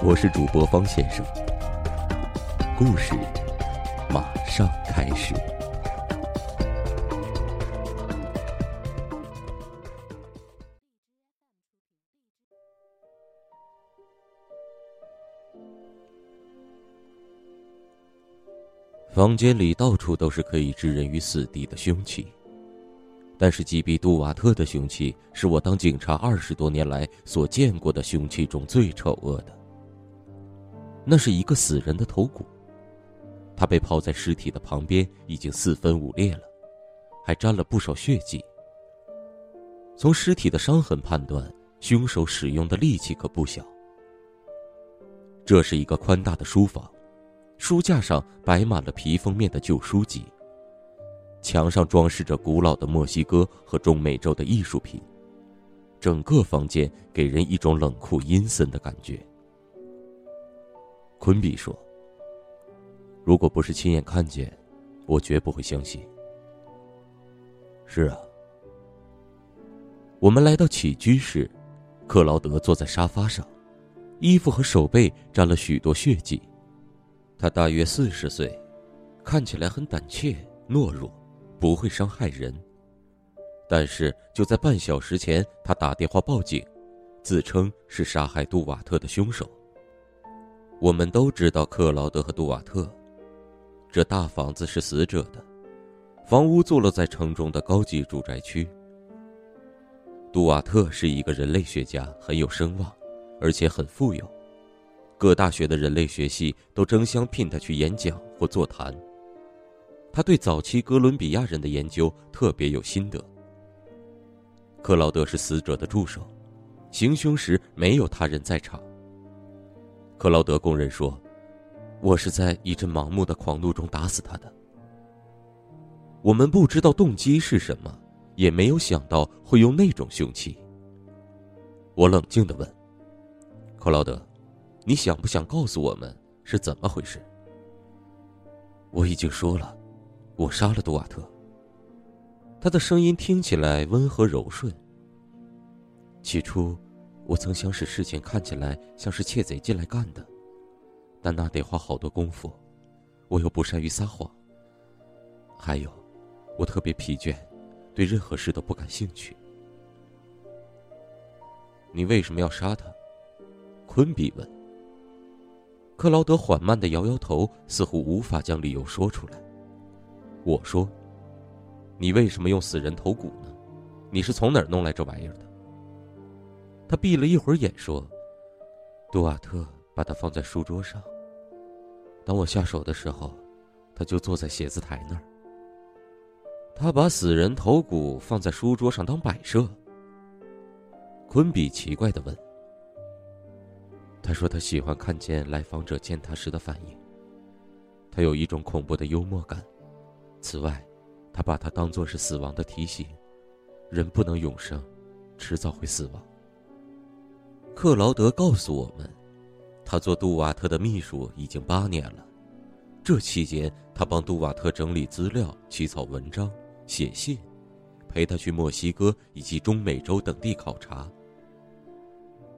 我是主播方先生，故事马上开始。房间里到处都是可以置人于死地的凶器，但是击毙杜瓦特的凶器是我当警察二十多年来所见过的凶器中最丑恶的。那是一个死人的头骨，他被抛在尸体的旁边，已经四分五裂了，还沾了不少血迹。从尸体的伤痕判断，凶手使用的力气可不小。这是一个宽大的书房。书架上摆满了皮封面的旧书籍，墙上装饰着古老的墨西哥和中美洲的艺术品，整个房间给人一种冷酷阴森的感觉。昆比说：“如果不是亲眼看见，我绝不会相信。”是啊，我们来到起居室，克劳德坐在沙发上，衣服和手背沾了许多血迹。他大约四十岁，看起来很胆怯、懦弱，不会伤害人。但是就在半小时前，他打电话报警，自称是杀害杜瓦特的凶手。我们都知道克劳德和杜瓦特，这大房子是死者的，房屋坐落在城中的高级住宅区。杜瓦特是一个人类学家，很有声望，而且很富有。各大学的人类学系都争相聘他去演讲或座谈。他对早期哥伦比亚人的研究特别有心得。克劳德是死者的助手，行凶时没有他人在场。克劳德供认说：“我是在一阵盲目的狂怒中打死他的。”我们不知道动机是什么，也没有想到会用那种凶器。我冷静的问：“克劳德。”你想不想告诉我们是怎么回事？我已经说了，我杀了杜瓦特。他的声音听起来温和柔顺。起初，我曾想使事情看起来像是窃贼进来干的，但那得花好多功夫，我又不善于撒谎。还有，我特别疲倦，对任何事都不感兴趣。你为什么要杀他？昆比问。克劳德缓慢的摇摇头，似乎无法将理由说出来。我说：“你为什么用死人头骨呢？你是从哪儿弄来这玩意儿的？”他闭了一会儿眼说：“杜瓦特把它放在书桌上。当我下手的时候，他就坐在写字台那儿。他把死人头骨放在书桌上当摆设。”昆比奇怪的问。他说：“他喜欢看见来访者见他时的反应。他有一种恐怖的幽默感。此外，他把它当作是死亡的提醒。人不能永生，迟早会死亡。”克劳德告诉我们，他做杜瓦特的秘书已经八年了。这期间，他帮杜瓦特整理资料、起草文章、写信，陪他去墨西哥以及中美洲等地考察。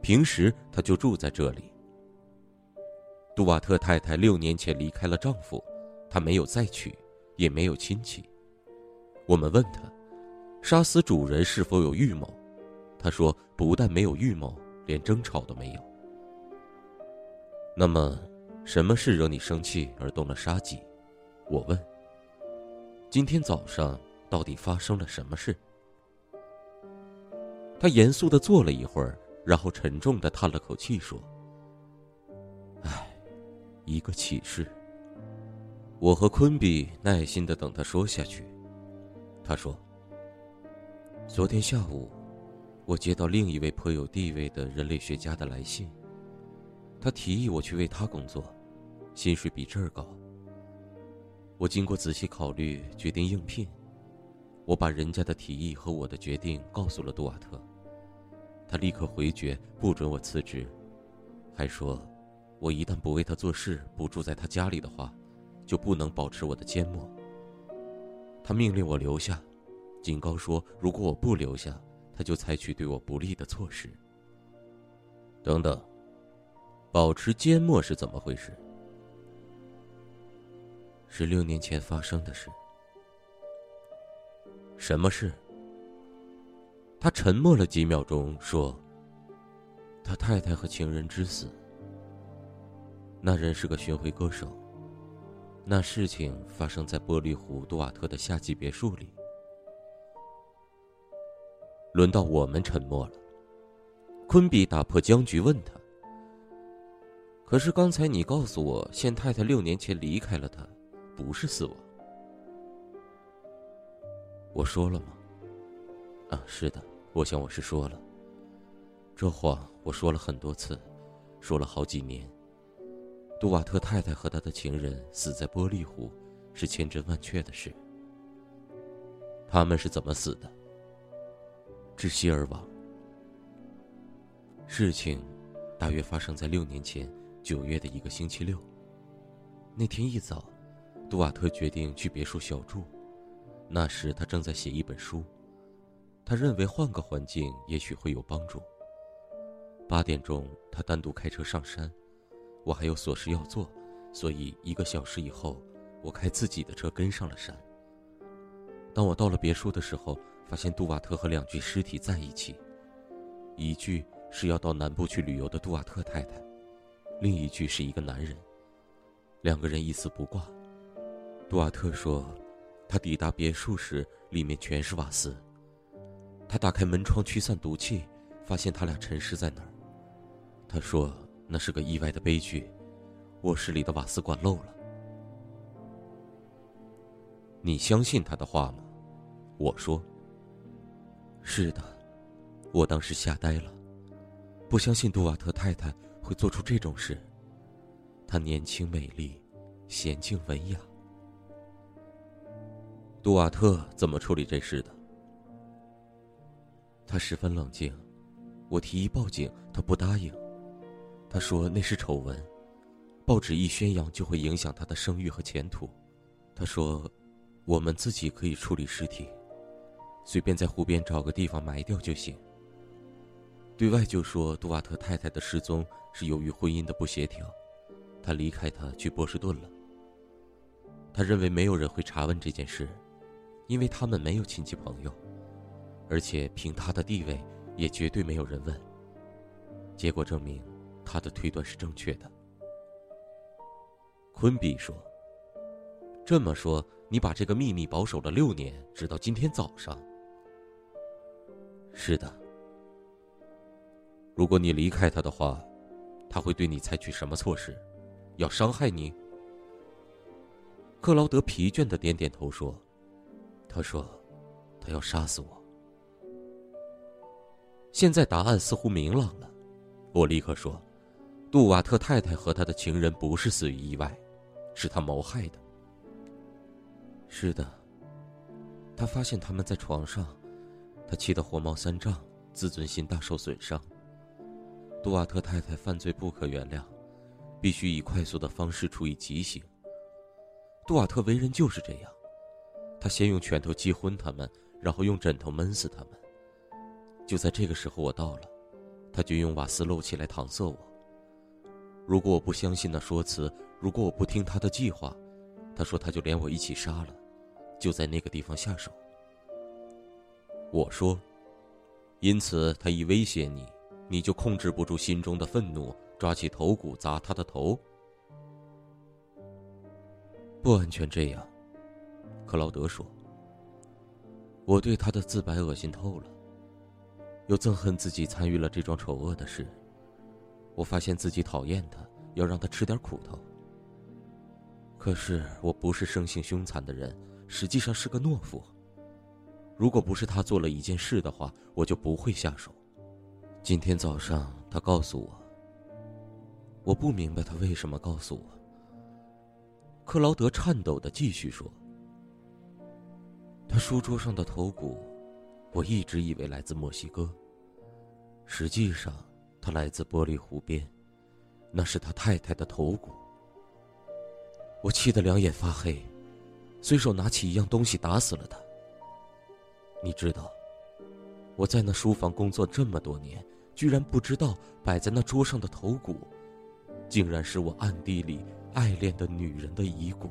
平时他就住在这里。杜瓦特太太六年前离开了丈夫，她没有再娶，也没有亲戚。我们问他，杀死主人是否有预谋？他说，不但没有预谋，连争吵都没有。那么，什么事惹你生气而动了杀机？我问。今天早上到底发生了什么事？他严肃的坐了一会儿。然后沉重的叹了口气，说：“唉，一个启示。”我和昆比耐心的等他说下去。他说：“昨天下午，我接到另一位颇有地位的人类学家的来信。他提议我去为他工作，薪水比这儿高。我经过仔细考虑，决定应聘。我把人家的提议和我的决定告诉了杜瓦特，他立刻回绝，不准我辞职，还说，我一旦不为他做事，不住在他家里的话，就不能保持我的缄默。他命令我留下，警告说，如果我不留下，他就采取对我不利的措施。等等，保持缄默是怎么回事？是六年前发生的事。什么事？他沉默了几秒钟，说：“他太太和情人之死。那人是个巡回歌手。那事情发生在玻璃湖杜瓦特的夏季别墅里。”轮到我们沉默了。昆比打破僵局，问他：“可是刚才你告诉我，现太太六年前离开了他，不是死亡。”我说了吗？啊，是的，我想我是说了。这话我说了很多次，说了好几年。杜瓦特太太和他的情人死在玻璃湖，是千真万确的事。他们是怎么死的？窒息而亡。事情大约发生在六年前九月的一个星期六。那天一早，杜瓦特决定去别墅小住。那时他正在写一本书，他认为换个环境也许会有帮助。八点钟，他单独开车上山，我还有琐事要做，所以一个小时以后，我开自己的车跟上了山。当我到了别墅的时候，发现杜瓦特和两具尸体在一起，一具是要到南部去旅游的杜瓦特太太，另一具是一个男人，两个人一丝不挂。杜瓦特说。他抵达别墅时，里面全是瓦斯。他打开门窗驱散毒气，发现他俩沉尸在那儿。他说：“那是个意外的悲剧，卧室里的瓦斯管漏了。”你相信他的话吗？我说：“是的。”我当时吓呆了，不相信杜瓦特太太会做出这种事。她年轻美丽，娴静文雅。杜瓦特怎么处理这事的？他十分冷静。我提议报警，他不答应。他说那是丑闻，报纸一宣扬就会影响他的声誉和前途。他说，我们自己可以处理尸体，随便在湖边找个地方埋掉就行。对外就说杜瓦特太太的失踪是由于婚姻的不协调，他离开她去波士顿了。他认为没有人会查问这件事。因为他们没有亲戚朋友，而且凭他的地位，也绝对没有人问。结果证明，他的推断是正确的。昆比说：“这么说，你把这个秘密保守了六年，直到今天早上。”是的。如果你离开他的话，他会对你采取什么措施？要伤害你？克劳德疲倦的点点头说。他说：“他要杀死我。”现在答案似乎明朗了，我立刻说：“杜瓦特太太和他的情人不是死于意外，是他谋害的。”是的，他发现他们在床上，他气得火冒三丈，自尊心大受损伤。杜瓦特太太犯罪不可原谅，必须以快速的方式处以极刑。杜瓦特为人就是这样。他先用拳头击昏他们，然后用枕头闷死他们。就在这个时候，我到了，他就用瓦斯漏气来搪塞我。如果我不相信那说辞，如果我不听他的计划，他说他就连我一起杀了，就在那个地方下手。我说，因此他一威胁你，你就控制不住心中的愤怒，抓起头骨砸他的头。不完全这样。克劳德说：“我对他的自白恶心透了，又憎恨自己参与了这桩丑恶的事。我发现自己讨厌他，要让他吃点苦头。可是我不是生性凶残的人，实际上是个懦夫。如果不是他做了一件事的话，我就不会下手。今天早上他告诉我，我不明白他为什么告诉我。克劳德颤抖的继续说：“他书桌上的头骨，我一直以为来自墨西哥。实际上，他来自玻璃湖边，那是他太太的头骨。”我气得两眼发黑，随手拿起一样东西打死了他。你知道，我在那书房工作这么多年，居然不知道摆在那桌上的头骨，竟然是我暗地里爱恋的女人的遗骨。